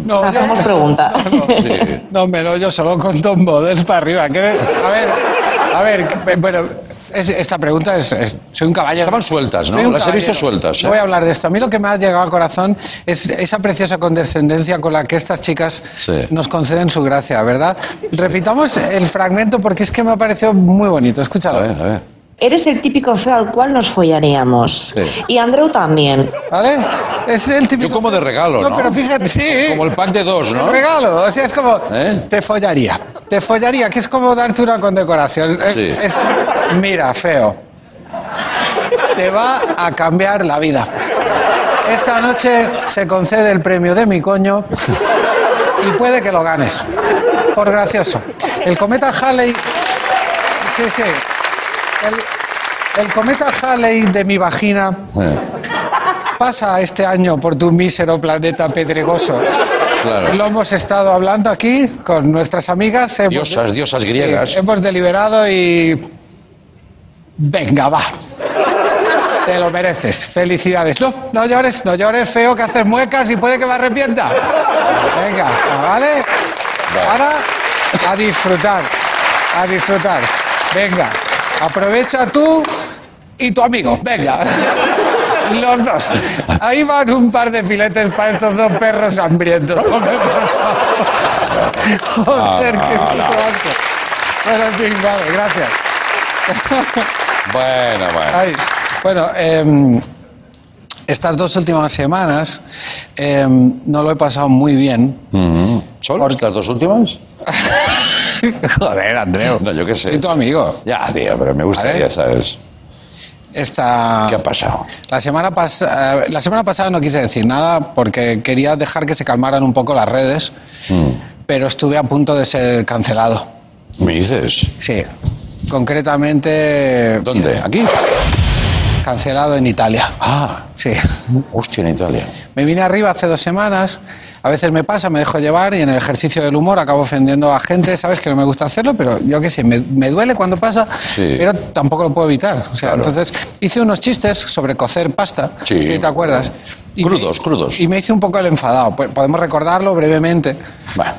No, Hacemos yo- pregunta. No, me lo yo solo con Tom Models para arriba. que- a ver, a ver, que- bueno, es- esta pregunta es, es- Soy un caballero. Estaban sueltas, ¿no? Las he visto caballero. sueltas. ¿eh? No voy a hablar de esto. A mí lo que me ha llegado al corazón es esa preciosa condescendencia con la que estas chicas Sí. nos conceden su gracia, ¿verdad? Repitamos el fragmento porque es que me ha parecido muy bonito. Escúchalo. A ver, a ver. Eres el típico feo al cual nos follaríamos. Sí. Y Andreu también. ¿Vale? Es el típico. Yo como de regalo, ¿no? No, pero fíjate, sí. Como el pack de dos, ¿no? El regalo, o sea, es como, ¿Eh? te follaría, te follaría, que es como darte una condecoración. Eh, Sí. Es, mira, feo, te va a cambiar la vida. Esta noche se concede el premio de mi coño y puede que lo ganes, por gracioso. El cometa Halley... Sí, sí. El, el cometa Halley de mi vagina Eh, pasa este año por tu mísero planeta pedregoso. claro. Lo hemos estado hablando aquí con nuestras amigas. hemos- Diosas, diosas griegas. Hemos deliberado y. Venga, va. Te lo mereces. Felicidades. No, no llores, no llores, feo, que haces muecas y puede que me arrepienta. Venga, ¿vale? Ahora, a disfrutar. A disfrutar. Venga, aprovecha tú y tu amigo. Venga. Los dos. Ahí van un par de filetes para estos dos perros hambrientos. Joder, qué puto asco. Bueno, en fin, vale, gracias. Bueno, bueno. Bueno, em, estas dos últimas semanas em, no lo he pasado muy bien. ¿Solo estas dos últimas? Joder, Andreu. No, yo qué sé. Y tu amigo. Ya, tío, pero me gustaría, Vale. ¿sabes? Esta... ¿Qué ha pasado? La semana, pas- eh, la semana pasada no quise decir nada porque quería dejar que se calmaran un poco las redes, Mm. pero estuve a punto de ser cancelado. ¿Me dices? Sí. Concretamente, ¿Dónde? ¿Aquí? cancelado en Italia. Ah, Sí. hostia, en Italia. Me vine arriba hace dos semanas, a veces me pasa, me dejo llevar y en el ejercicio del humor acabo ofendiendo a gente, sabes que no me gusta hacerlo, pero yo qué sé, me, me duele cuando pasa, Sí. pero tampoco lo puedo evitar. O sea, Claro. entonces hice unos chistes sobre cocer pasta, Sí. si te acuerdas. Y Crudos, me- crudos. Y me hice un poco el enfadado, Pues podemos recordarlo brevemente. Bueno,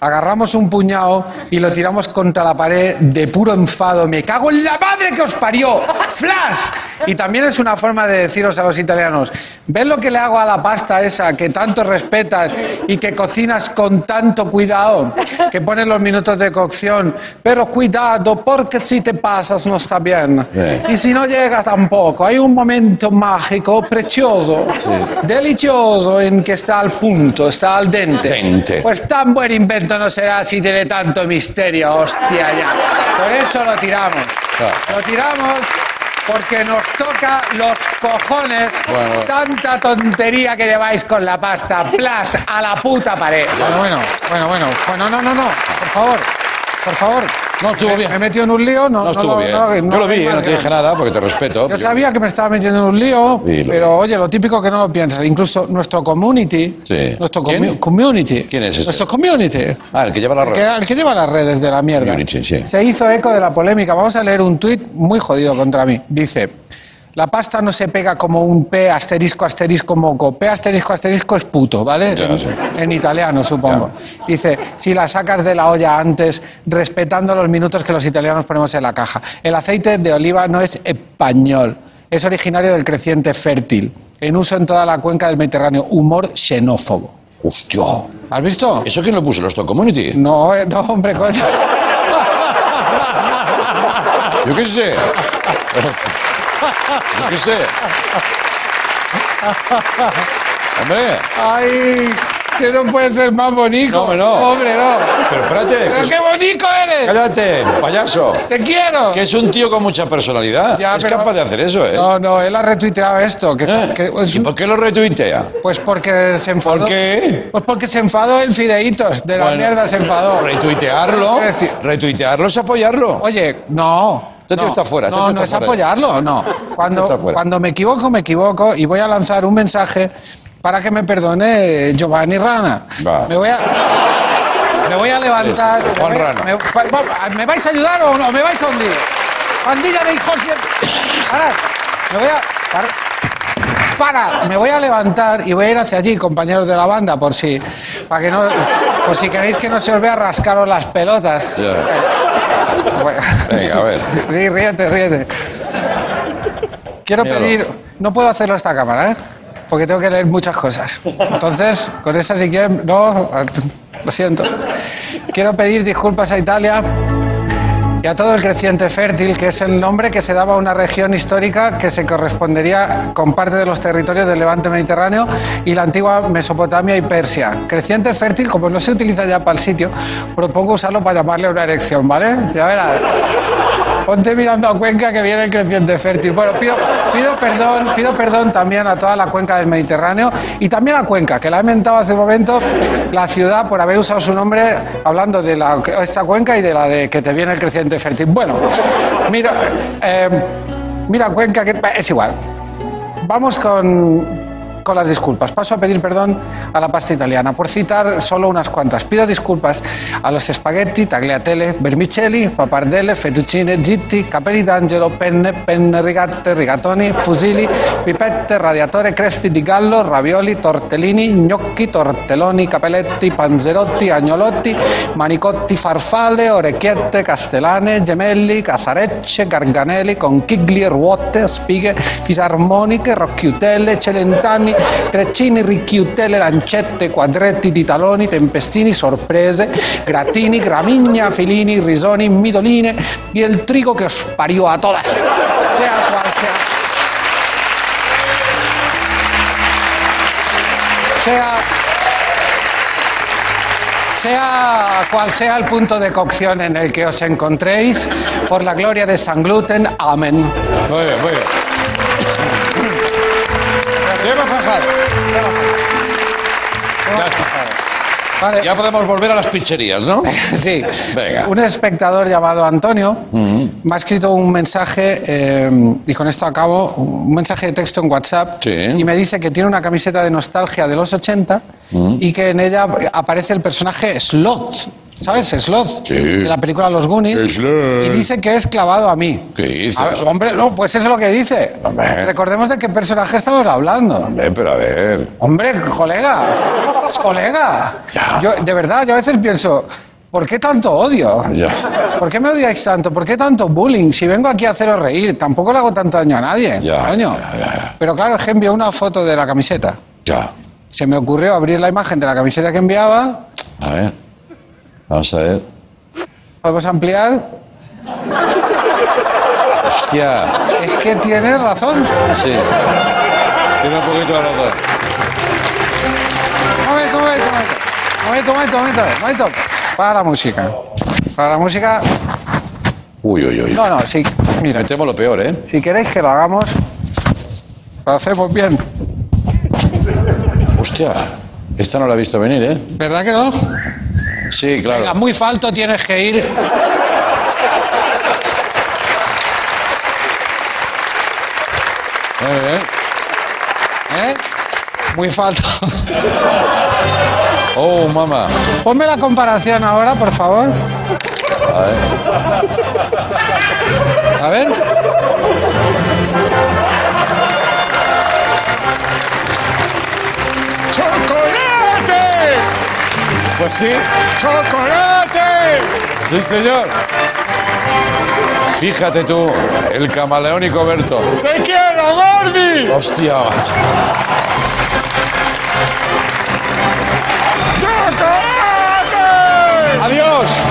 Agarramos un puñado y lo tiramos contra la pared de puro enfado. Me cago en la madre que os parió. ¡Flash! Y también es una forma de deciros a los italianos, ¿ves lo que le hago a la pasta esa que tanto respetas y que cocinas con tanto cuidado? Que pones los minutos de cocción, pero cuidado porque si te pasas no está bien. Sí. Y si no llega tampoco, hay un momento mágico, precioso, delicioso en que está al punto, está al dente. Dente. Pues tan buen invento no será si tiene tanto misterio, hostia ya. Por eso lo tiramos. Lo tiramos porque nos toca los cojones Bueno. tanta tontería que lleváis con la pasta. Plas a la puta pared. Bueno, bueno, bueno, bueno. Bueno, no, no, no. Por favor. Por favor. No estuvo bien. Me he metido en un lío. No, No estuvo bien. no- Yo no lo vi, eh, no te dije nada porque te respeto. Yo sabía que me estaba metiendo en un lío, Sí, lo pero oye, lo típico que no lo piensas. Incluso nuestro community. Sí. Nuestro community. ¿Quién es ese? Nuestro community. Ah, el que lleva la El que, el que lleva las redes de la mierda. Community, sí. Se hizo eco de la polémica. Vamos a leer un tuit muy jodido contra mí. Dice, la pasta no se pega como un P asterisco asterisco moco. P asterisco asterisco es puto, ¿vale? Ya, en, sí. en italiano, supongo. Dice, si la sacas de la olla antes, respetando los minutos que los italianos ponemos en la caja. El aceite de oliva no es español. Es originario del creciente fértil. En uso en toda la cuenca del Mediterráneo. Humor xenófobo. Hostia. ¿Has visto? ¿Eso quién lo puso? ¿Los Stock Community? No, eh, no, hombre, coño. Yo qué sé. Yo qué sé. Hombre. Ay, que no puede ser más bonito. No, hombre, no. Hombre, no. Pero espérate. Pero que qué bonito eres. Cállate, payaso. Te quiero. Que es un tío con mucha personalidad. Ya, es pero- capaz de hacer eso, ¿eh? No, no, él ha retuiteado esto. Que, ¿Eh? que es ¿Y por qué lo retuitea? pues porque se enfadó. ¿Por qué? Pues porque se enfadó el fideitos. De la Bueno, mierda se enfadó. Retuitearlo. Retuitearlo es apoyarlo. Oye, no. Este tío está fuera, este No, tío no está es fuera. apoyarlo, no. está Cuando, fuera. cuando me equivoco, me equivoco y voy a lanzar un mensaje para que me perdone Giovanni Rana. Va. Me voy a. Me voy a levantar. Me voy Rana. Me, va- va- ¿me vais a ayudar o no? ¿Me vais a hundir? Pandilla de hijos de. Parad. Me voy a. par- Para, me voy a levantar y voy a ir hacia allí, compañeros de la banda, por si, para que no, por si queréis que no se os vea rascaros las pelotas. Ya. Bueno. Venga, a ver. Sí, ríete, ríete. Quiero Míralo. pedir. No puedo hacerlo a esta cámara, ¿eh? Porque tengo que leer muchas cosas. Entonces, con esa si quieren. No, lo siento. Quiero pedir disculpas a Italia y a todo el creciente fértil, que es el nombre que se daba a una región histórica que se correspondería con parte de los territorios del levante mediterráneo y la antigua Mesopotamia y Persia. Creciente fértil, como no se utiliza ya para el sitio, propongo usarlo para llamarle una erección, ¿vale? Ya verás. Ponte mirando a Cuenca que viene el creciente fértil. Bueno, pido, perdón, pido perdón también a toda la cuenca del Mediterráneo y también a Cuenca, que la he mentado hace un momento la ciudad por haber usado su nombre hablando de la, esta cuenca y de la de que te viene el creciente fértil. Bueno, mira, eh, mira Cuenca, que es igual. Vamos con, con las disculpas. Paso a pedir perdón a la pasta italiana por citar solo unas cuantas. Pido disculpas a los spaghetti, tagliatelle, vermicelli, papardelle, fettuccine, zitti, capelli d'angelo, penne, penne rigate, rigatoni, fusilli, pipette, radiatore, cresti di gallo, ravioli, tortellini, gnocchi, tortelloni, capelletti, panzerotti, agnolotti, manicotti, farfalle, orecchiette, castellane, gemelli, casarecce, garganelli, conchiglie, ruote, spighe, fisarmoniche, rocchiutelle, celentani, treccini, ricchiutelle, lancette, quadretti di taloni, tempestini, sorprese, gratini, gramigna, filini, risoni, midoline y el trigo que os parió a todas. Sea cual sea. Sea sea cual sea el punto de cocción en el que os encontréis, por la gloria de San Gluten, amén. Muy bien, muy bien. Ya está. Vale. Ya podemos volver a las pincherías, ¿no? Sí. Venga. Un espectador llamado Antonio me ha escrito un mensaje, eh, y con esto acabo, un mensaje de texto en WhatsApp, Sí. y me dice que tiene una camiseta de nostalgia de los 80 y que en ella aparece el personaje Sloth. ¿Sabes? Sloth. Sí. De la película Los Goonies. Sloth. Y dice que es clavado a mí. ¿Qué dices? A ver, hombre, no, pues eso es lo que dice. Hombre. Recordemos de qué personaje estamos hablando. Hombre, pero a ver. Hombre, colega, colega. Ya. Yo, de verdad, yo a veces pienso, ¿por qué tanto odio? Ya. ¿Por qué me odiáis tanto? ¿Por qué tanto bullying? Si vengo aquí a haceros reír, tampoco le hago tanto daño a nadie. Ya, coño. ya, ya, ya. Pero claro, es que envió una foto de la camiseta. Ya. Se me ocurrió abrir la imagen de la camiseta que enviaba. A ver. Vamos a ver. ¿Podemos ampliar? Hostia. Es que tienes razón. Sí. Tiene un poquito de razón. Momento, momento, momento. Momento, momento, momento. Momento. Para la música. Para la música. Uy, uy, uy. No, no, sí. Mira, Me temo lo peor, ¿eh? si queréis que lo hagamos, lo hacemos bien. Hostia, esta no la he visto venir, ¿eh? ¿Verdad que no? Sí, claro. Venga, muy falto tienes que ir. Muy bien. ¿Eh? Muy falto. Oh, mamá. Ponme la comparación ahora, por favor. A ver. A ver. Pues sí. ¡Chocolate! Sí, señor. Fíjate tú, el camaleónico Berto. ¡Te quiero, Gordi! ¡Hostia, macho! ¡Chocolate! ¡Adiós!